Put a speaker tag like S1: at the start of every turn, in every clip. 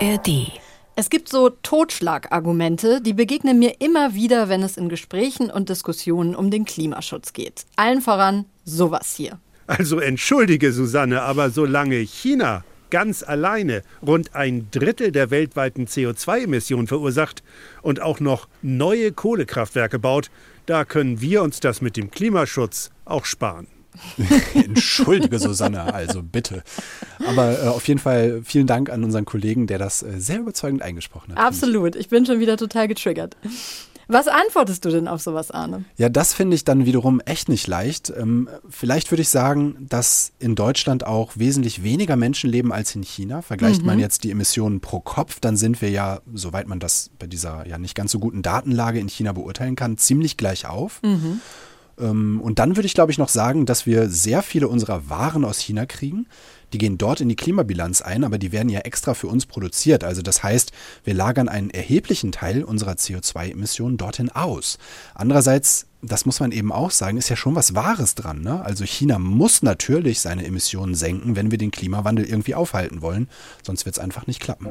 S1: ARD.
S2: Es gibt so Totschlagargumente, die begegnen mir immer wieder, wenn es in Gesprächen und Diskussionen um den Klimaschutz geht. Allen voran sowas hier.
S3: Also entschuldige, Susanne, aber solange China ganz alleine rund ein Drittel der weltweiten CO2-Emissionen verursacht und auch noch neue Kohlekraftwerke baut, da können wir uns das mit dem Klimaschutz auch sparen.
S4: Entschuldige, Susanne, also bitte. Aber äh, auf jeden Fall vielen Dank an unseren Kollegen, der das äh, sehr überzeugend eingesprochen hat.
S2: Absolut, ich bin schon wieder total getriggert. Was antwortest du denn auf sowas, Arne?
S4: Ja, das finde ich dann wiederum echt nicht leicht. Ähm, vielleicht würde ich sagen, dass in Deutschland auch wesentlich weniger Menschen leben als in China. Vergleicht mhm. man jetzt die Emissionen pro Kopf, dann sind wir ja, soweit man das bei dieser ja nicht ganz so guten Datenlage in China beurteilen kann, ziemlich gleich auf. Mhm. Ähm, und dann würde ich, glaube ich, noch sagen, dass wir sehr viele unserer Waren aus China kriegen. Die gehen dort in die Klimabilanz ein, aber die werden ja extra für uns produziert. Also das heißt, wir lagern einen erheblichen Teil unserer CO2-Emissionen dorthin aus. Andererseits, das muss man eben auch sagen, ist ja schon was Wahres dran. Ne? Also China muss natürlich seine Emissionen senken, wenn wir den Klimawandel irgendwie aufhalten wollen. Sonst wird es einfach nicht klappen.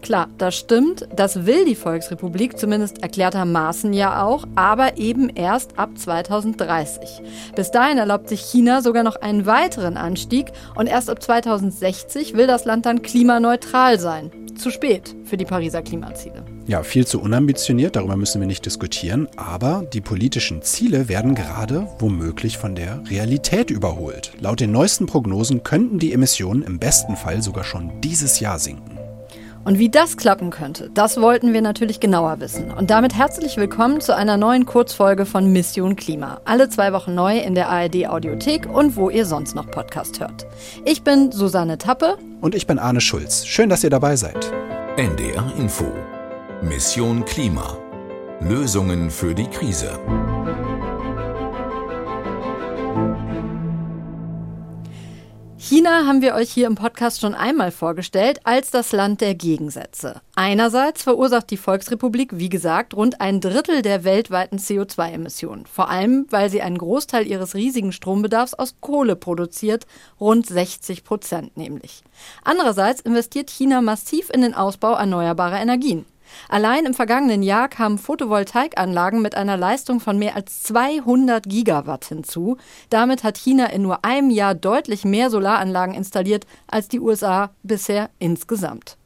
S2: Klar, das stimmt. Das will die Volksrepublik zumindest erklärtermaßen ja auch, aber eben erst ab 2030. Bis dahin erlaubt sich China sogar noch einen weiteren Anstieg und erst ab 2060 will das Land dann klimaneutral sein. Zu spät für die Pariser Klimaziele.
S4: Ja, viel zu unambitioniert, darüber müssen wir nicht diskutieren, aber die politischen Ziele werden gerade womöglich von der Realität überholt. Laut den neuesten Prognosen könnten die Emissionen im besten Fall sogar schon dieses Jahr sinken.
S2: Und wie das klappen könnte, das wollten wir natürlich genauer wissen. Und damit herzlich willkommen zu einer neuen Kurzfolge von Mission Klima. Alle zwei Wochen neu in der ARD Audiothek und wo ihr sonst noch Podcast hört. Ich bin Susanne Tappe.
S4: Und ich bin Arne Schulz. Schön, dass ihr dabei seid.
S1: NDR Info. Mission Klima. Lösungen für die Krise.
S2: China haben wir euch hier im Podcast schon einmal vorgestellt als das Land der Gegensätze. Einerseits verursacht die Volksrepublik, wie gesagt, rund ein Drittel der weltweiten CO2-Emissionen. Vor allem, weil sie einen Großteil ihres riesigen Strombedarfs aus Kohle produziert, rund 60 Prozent nämlich. Andererseits investiert China massiv in den Ausbau erneuerbarer Energien. Allein im vergangenen Jahr kamen Photovoltaikanlagen mit einer Leistung von mehr als 200 Gigawatt hinzu. Damit hat China in nur einem Jahr deutlich mehr Solaranlagen installiert als die USA bisher insgesamt.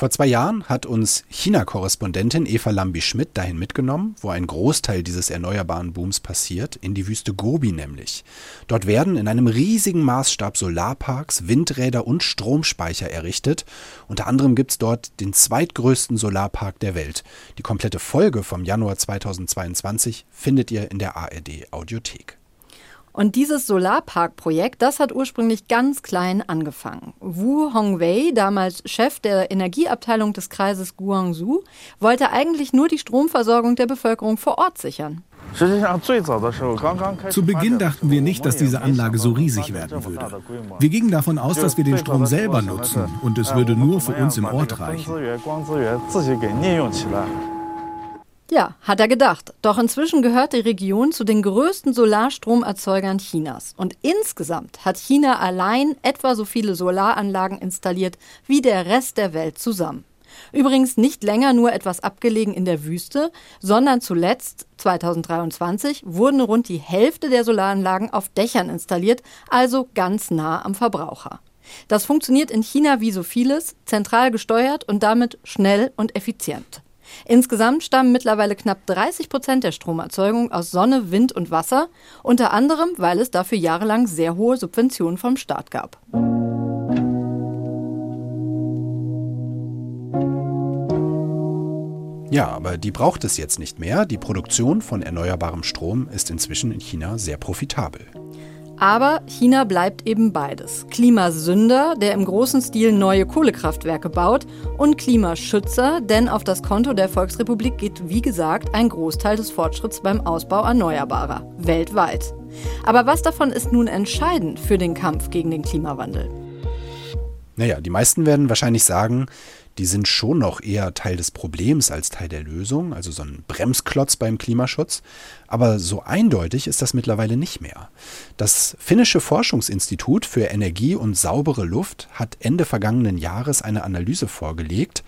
S4: Vor zwei Jahren hat uns China-Korrespondentin Eva Lambi-Schmidt dahin mitgenommen, wo ein Großteil dieses erneuerbaren Booms passiert, in die Wüste Gobi nämlich. Dort werden in einem riesigen Maßstab Solarparks, Windräder und Stromspeicher errichtet. Unter anderem gibt es dort den zweitgrößten Solarpark der Welt. Die komplette Folge vom Januar 2022 findet ihr in der ARD Audiothek.
S2: Und dieses Solarparkprojekt, das hat ursprünglich ganz klein angefangen. Wu Hongwei, damals Chef der Energieabteilung des Kreises Guangzhou, wollte eigentlich nur die Stromversorgung der Bevölkerung vor Ort sichern.
S5: Zu Beginn dachten wir nicht, dass diese Anlage so riesig werden würde. Wir gingen davon aus, dass wir den Strom selber nutzen und es würde nur für uns im Ort reichen.
S2: Ja, hat er gedacht. Doch inzwischen gehört die Region zu den größten Solarstromerzeugern Chinas. Und insgesamt hat China allein etwa so viele Solaranlagen installiert wie der Rest der Welt zusammen. Übrigens nicht länger nur etwas abgelegen in der Wüste, sondern zuletzt 2023 wurden rund die Hälfte der Solaranlagen auf Dächern installiert, also ganz nah am Verbraucher. Das funktioniert in China wie so vieles, zentral gesteuert und damit schnell und effizient. Insgesamt stammen mittlerweile knapp 30 Prozent der Stromerzeugung aus Sonne, Wind und Wasser, unter anderem, weil es dafür jahrelang sehr hohe Subventionen vom Staat gab.
S4: Ja, aber die braucht es jetzt nicht mehr. Die Produktion von erneuerbarem Strom ist inzwischen in China sehr profitabel.
S2: Aber China bleibt eben beides. Klimasünder, der im großen Stil neue Kohlekraftwerke baut, und Klimaschützer, denn auf das Konto der Volksrepublik geht, wie gesagt, ein Großteil des Fortschritts beim Ausbau erneuerbarer, weltweit. Aber was davon ist nun entscheidend für den Kampf gegen den Klimawandel?
S4: Naja, die meisten werden wahrscheinlich sagen, die sind schon noch eher Teil des Problems als Teil der Lösung, also so ein Bremsklotz beim Klimaschutz. Aber so eindeutig ist das mittlerweile nicht mehr. Das finnische Forschungsinstitut für Energie und saubere Luft hat Ende vergangenen Jahres eine Analyse vorgelegt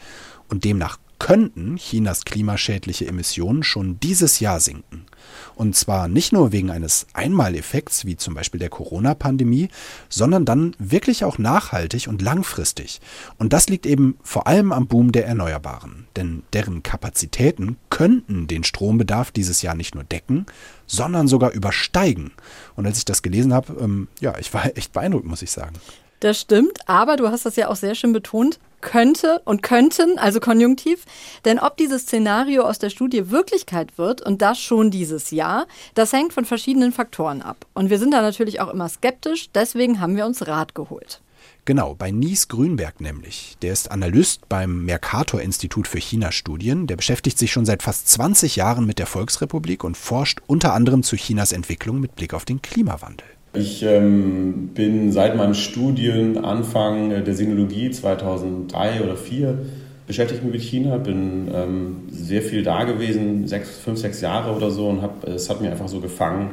S4: und demnach könnten Chinas klimaschädliche Emissionen schon dieses Jahr sinken. Und zwar nicht nur wegen eines Einmaleffekts wie zum Beispiel der Corona-Pandemie, sondern dann wirklich auch nachhaltig und langfristig. Und das liegt eben vor allem am Boom der Erneuerbaren. Denn deren Kapazitäten könnten den Strombedarf dieses Jahr nicht nur decken, sondern sogar übersteigen. Und als ich das gelesen habe, ähm, ja, ich war echt beeindruckt, muss ich sagen.
S2: Das stimmt, aber du hast das ja auch sehr schön betont, könnte und könnten, also konjunktiv. Denn ob dieses Szenario aus der Studie Wirklichkeit wird und das schon dieses Jahr, das hängt von verschiedenen Faktoren ab. Und wir sind da natürlich auch immer skeptisch, deswegen haben wir uns Rat geholt.
S4: Genau, bei Nies Grünberg nämlich. Der ist Analyst beim Mercator-Institut für China-Studien. Der beschäftigt sich schon seit fast 20 Jahren mit der Volksrepublik und forscht unter anderem zu Chinas Entwicklung mit Blick auf den Klimawandel.
S6: Ich ähm, bin seit meinem Studienanfang der Sinologie 2003 oder 2004 beschäftigt mit China, bin ähm, sehr viel da gewesen, sechs, fünf, sechs Jahre oder so und hab, es hat mir einfach so gefangen,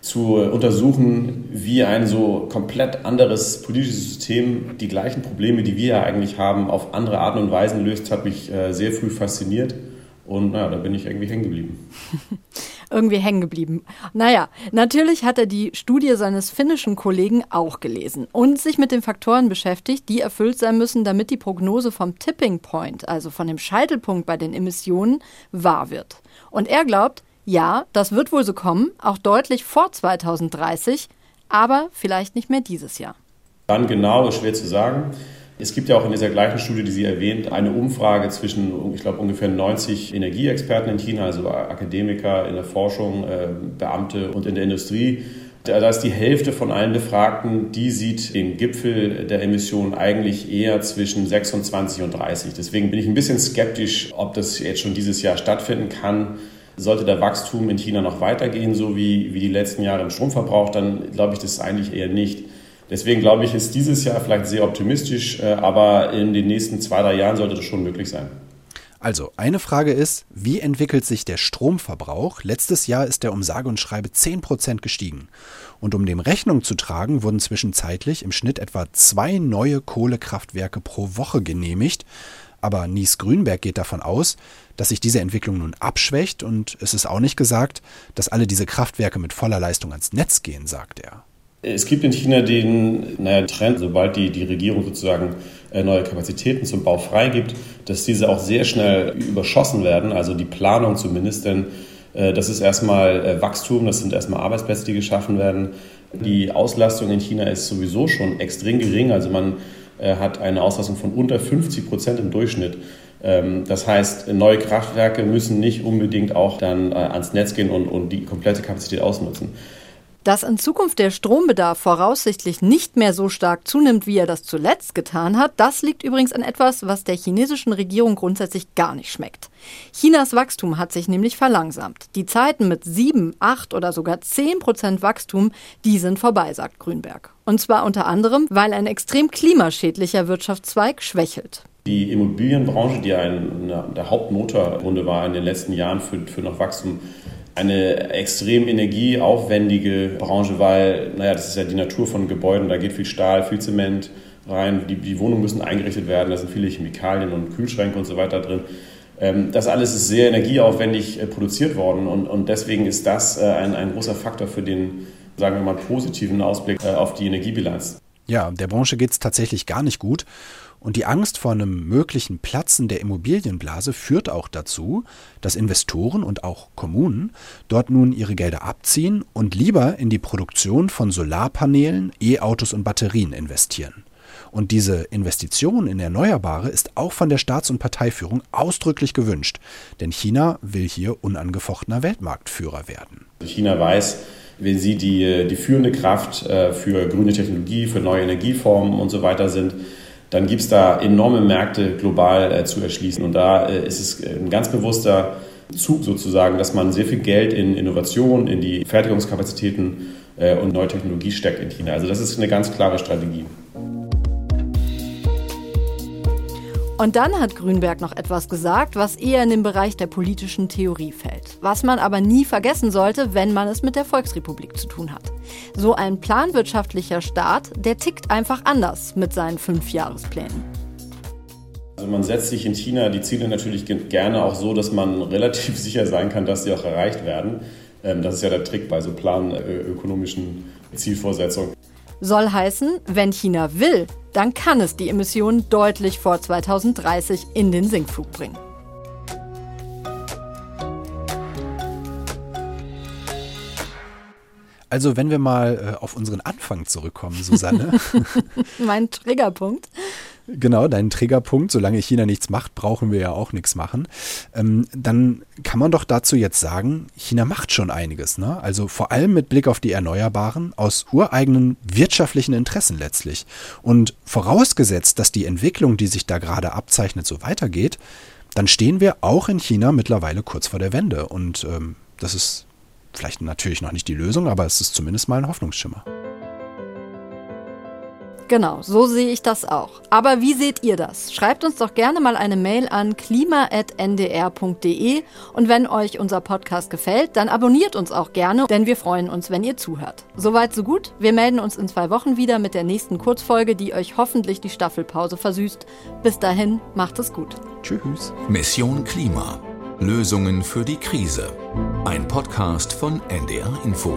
S6: zu untersuchen, wie ein so komplett anderes politisches System die gleichen Probleme, die wir ja eigentlich haben, auf andere Arten und Weisen löst, hat mich äh, sehr früh fasziniert und naja, da bin ich irgendwie hängen geblieben.
S2: irgendwie hängen geblieben. Naja, natürlich hat er die Studie seines finnischen Kollegen auch gelesen und sich mit den Faktoren beschäftigt, die erfüllt sein müssen, damit die Prognose vom Tipping Point, also von dem Scheitelpunkt bei den Emissionen, wahr wird. Und er glaubt, ja, das wird wohl so kommen, auch deutlich vor 2030, aber vielleicht nicht mehr dieses Jahr.
S6: Wann genau, ist schwer zu sagen. Es gibt ja auch in dieser gleichen Studie, die Sie erwähnt, eine Umfrage zwischen, ich glaube, ungefähr 90 Energieexperten in China, also Akademiker in der Forschung, äh, Beamte und in der Industrie. Da ist die Hälfte von allen Befragten, die sieht den Gipfel der Emissionen eigentlich eher zwischen 26 und 30. Deswegen bin ich ein bisschen skeptisch, ob das jetzt schon dieses Jahr stattfinden kann. Sollte der Wachstum in China noch weitergehen, so wie, wie die letzten Jahre im Stromverbrauch, dann glaube ich das eigentlich eher nicht. Deswegen glaube ich, ist dieses Jahr vielleicht sehr optimistisch, äh, aber in den nächsten zwei, drei Jahren sollte das schon möglich sein.
S4: Also, eine Frage ist, wie entwickelt sich der Stromverbrauch? Letztes Jahr ist der um sage und schreibe 10% gestiegen. Und um dem Rechnung zu tragen, wurden zwischenzeitlich im Schnitt etwa zwei neue Kohlekraftwerke pro Woche genehmigt. Aber Nies Grünberg geht davon aus, dass sich diese Entwicklung nun abschwächt und es ist auch nicht gesagt, dass alle diese Kraftwerke mit voller Leistung ans Netz gehen, sagt er.
S6: Es gibt in China den naja, Trend, sobald die, die Regierung sozusagen äh, neue Kapazitäten zum Bau freigibt, dass diese auch sehr schnell überschossen werden, also die Planung zumindest, denn äh, das ist erstmal äh, Wachstum, das sind erstmal Arbeitsplätze, die geschaffen werden. Die Auslastung in China ist sowieso schon extrem gering, also man hat eine Auslastung von unter 50 Prozent im Durchschnitt. Ähm, das heißt, neue Kraftwerke müssen nicht unbedingt auch dann ans Netz gehen und, und die komplette Kapazität ausnutzen.
S2: Dass in Zukunft der Strombedarf voraussichtlich nicht mehr so stark zunimmt, wie er das zuletzt getan hat, das liegt übrigens an etwas, was der chinesischen Regierung grundsätzlich gar nicht schmeckt. Chinas Wachstum hat sich nämlich verlangsamt. Die Zeiten mit 7, 8 oder sogar 10 Prozent Wachstum, die sind vorbei, sagt Grünberg. Und zwar unter anderem, weil ein extrem klimaschädlicher Wirtschaftszweig schwächelt.
S6: Die Immobilienbranche, die ein, der Hauptmotorrunde war in den letzten Jahren für, für noch Wachstum, eine extrem energieaufwendige Branche, weil, naja, das ist ja die Natur von Gebäuden, da geht viel Stahl, viel Zement rein, die, die Wohnungen müssen eingerichtet werden, da sind viele Chemikalien und Kühlschränke und so weiter drin. Ähm, das alles ist sehr energieaufwendig äh, produziert worden und, und deswegen ist das äh, ein, ein großer Faktor für den, sagen wir mal, positiven Ausblick äh, auf die Energiebilanz.
S4: Ja, der Branche geht es tatsächlich gar nicht gut. Und die Angst vor einem möglichen Platzen der Immobilienblase führt auch dazu, dass Investoren und auch Kommunen dort nun ihre Gelder abziehen und lieber in die Produktion von Solarpanelen, E-Autos und Batterien investieren. Und diese Investition in Erneuerbare ist auch von der Staats- und Parteiführung ausdrücklich gewünscht, denn China will hier unangefochtener Weltmarktführer werden.
S6: China weiß, wenn sie die, die führende Kraft äh, für grüne Technologie, für neue Energieformen und so weiter sind, dann gibt es da enorme Märkte global äh, zu erschließen. Und da äh, ist es ein ganz bewusster Zug sozusagen, dass man sehr viel Geld in Innovation, in die Fertigungskapazitäten und neue Technologie steckt in China. Also das ist eine ganz klare Strategie.
S2: Und dann hat Grünberg noch etwas gesagt, was eher in den Bereich der politischen Theorie fällt. Was man aber nie vergessen sollte, wenn man es mit der Volksrepublik zu tun hat. So ein planwirtschaftlicher Staat, der tickt einfach anders mit seinen Fünfjahresplänen.
S6: Also man setzt sich in China die Ziele natürlich gerne auch so, dass man relativ sicher sein kann, dass sie auch erreicht werden. Ähm, das ist ja der Trick bei so planökonomischen Zielvorsetzungen.
S2: Soll heißen, wenn China will, dann kann es die Emissionen deutlich vor 2030 in den Sinkflug bringen.
S4: Also wenn wir mal äh, auf unseren Anfang zurückkommen, Susanne.
S2: mein Triggerpunkt.
S4: Genau, dein Triggerpunkt. Solange China nichts macht, brauchen wir ja auch nichts machen. Ähm, dann kann man doch dazu jetzt sagen, China macht schon einiges. Ne? Also vor allem mit Blick auf die Erneuerbaren aus ureigenen wirtschaftlichen Interessen letztlich. Und vorausgesetzt, dass die Entwicklung, die sich da gerade abzeichnet, so weitergeht, dann stehen wir auch in China mittlerweile kurz vor der Wende. Und ähm, das ist vielleicht natürlich noch nicht die Lösung, aber es ist zumindest mal ein Hoffnungsschimmer.
S2: Genau, so sehe ich das auch. Aber wie seht ihr das? Schreibt uns doch gerne mal eine Mail an klima.ndr.de und wenn euch unser Podcast gefällt, dann abonniert uns auch gerne, denn wir freuen uns, wenn ihr zuhört. Soweit, so gut. Wir melden uns in zwei Wochen wieder mit der nächsten Kurzfolge, die euch hoffentlich die Staffelpause versüßt. Bis dahin, macht es gut.
S4: Tschüss.
S1: Mission Klima. Lösungen für die Krise. Ein Podcast von NDR Info.